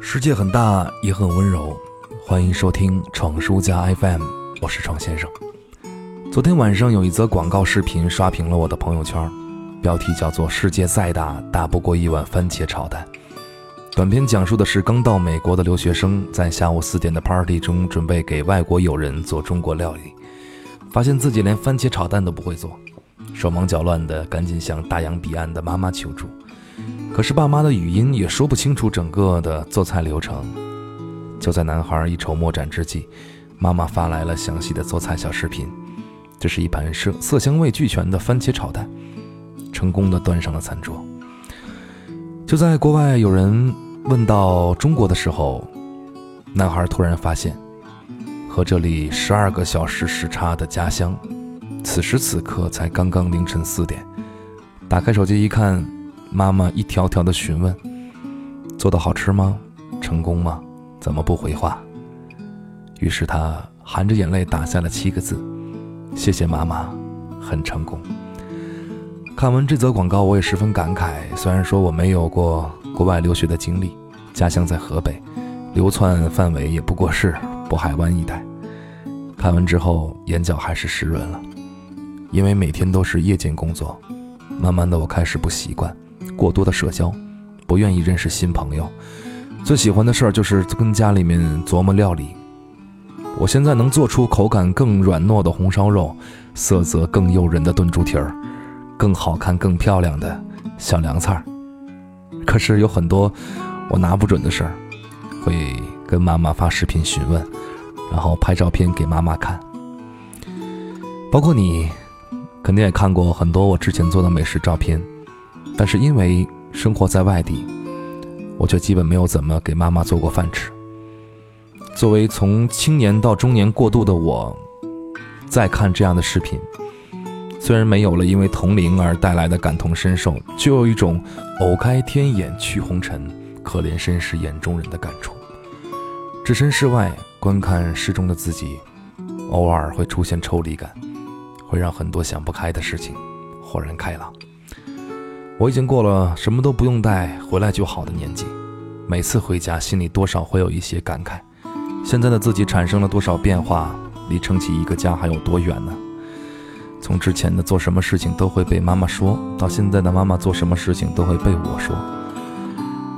世界很大，也很温柔。欢迎收听闯书家 FM，我是闯先生。昨天晚上有一则广告视频刷屏了我的朋友圈，标题叫做“世界再大，大不过一碗番茄炒蛋”。短片讲述的是刚到美国的留学生在下午四点的 party 中，准备给外国友人做中国料理，发现自己连番茄炒蛋都不会做，手忙脚乱的赶紧向大洋彼岸的妈妈求助。可是爸妈的语音也说不清楚整个的做菜流程。就在男孩一筹莫展之际，妈妈发来了详细的做菜小视频。这是一盘色色香味俱全的番茄炒蛋，成功的端上了餐桌。就在国外有人问到中国的时候，男孩突然发现，和这里十二个小时时差的家乡，此时此刻才刚刚凌晨四点。打开手机一看。妈妈一条条的询问：“做的好吃吗？成功吗？怎么不回话？”于是他含着眼泪打下了七个字：“谢谢妈妈，很成功。”看完这则广告，我也十分感慨。虽然说我没有过国外留学的经历，家乡在河北，流窜范围也不过是渤海湾一带。看完之后，眼角还是湿润了，因为每天都是夜间工作，慢慢的我开始不习惯。过多的社交，不愿意认识新朋友。最喜欢的事儿就是跟家里面琢磨料理。我现在能做出口感更软糯的红烧肉，色泽更诱人的炖猪蹄儿，更好看、更漂亮的小凉菜儿。可是有很多我拿不准的事儿，会跟妈妈发视频询问，然后拍照片给妈妈看。包括你，肯定也看过很多我之前做的美食照片。但是因为生活在外地，我却基本没有怎么给妈妈做过饭吃。作为从青年到中年过渡的我，再看这样的视频，虽然没有了因为同龄而带来的感同身受，却有一种偶开天眼去红尘，可怜身世眼中人的感触。置身事外观看诗中的自己，偶尔会出现抽离感，会让很多想不开的事情豁然开朗。我已经过了什么都不用带回来就好的年纪，每次回家心里多少会有一些感慨。现在的自己产生了多少变化，离撑起一个家还有多远呢？从之前的做什么事情都会被妈妈说，到现在的妈妈做什么事情都会被我说，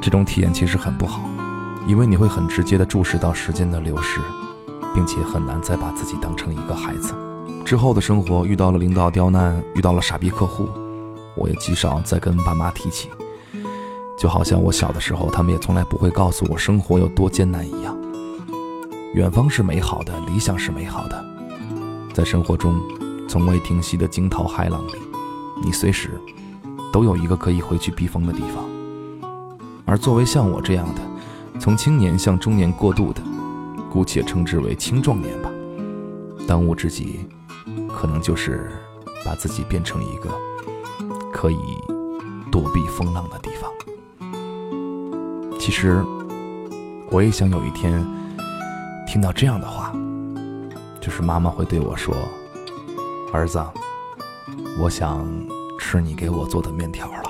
这种体验其实很不好，因为你会很直接的注视到时间的流逝，并且很难再把自己当成一个孩子。之后的生活遇到了领导刁难，遇到了傻逼客户。我也极少再跟爸妈提起，就好像我小的时候，他们也从来不会告诉我生活有多艰难一样。远方是美好的，理想是美好的，在生活中从未停息的惊涛骇浪里，你随时都有一个可以回去避风的地方。而作为像我这样的，从青年向中年过渡的，姑且称之为青壮年吧，当务之急，可能就是把自己变成一个。可以躲避风浪的地方。其实，我也想有一天听到这样的话，就是妈妈会对我说：“儿子，我想吃你给我做的面条了。”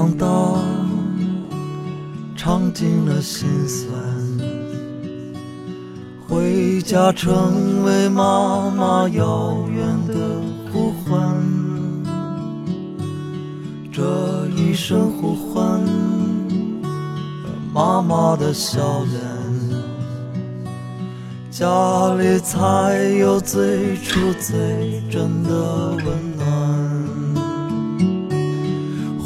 长大，尝尽了心酸，回家成为妈妈遥远的呼唤。这一声呼唤，妈妈的笑脸，家里才有最初最真的温暖。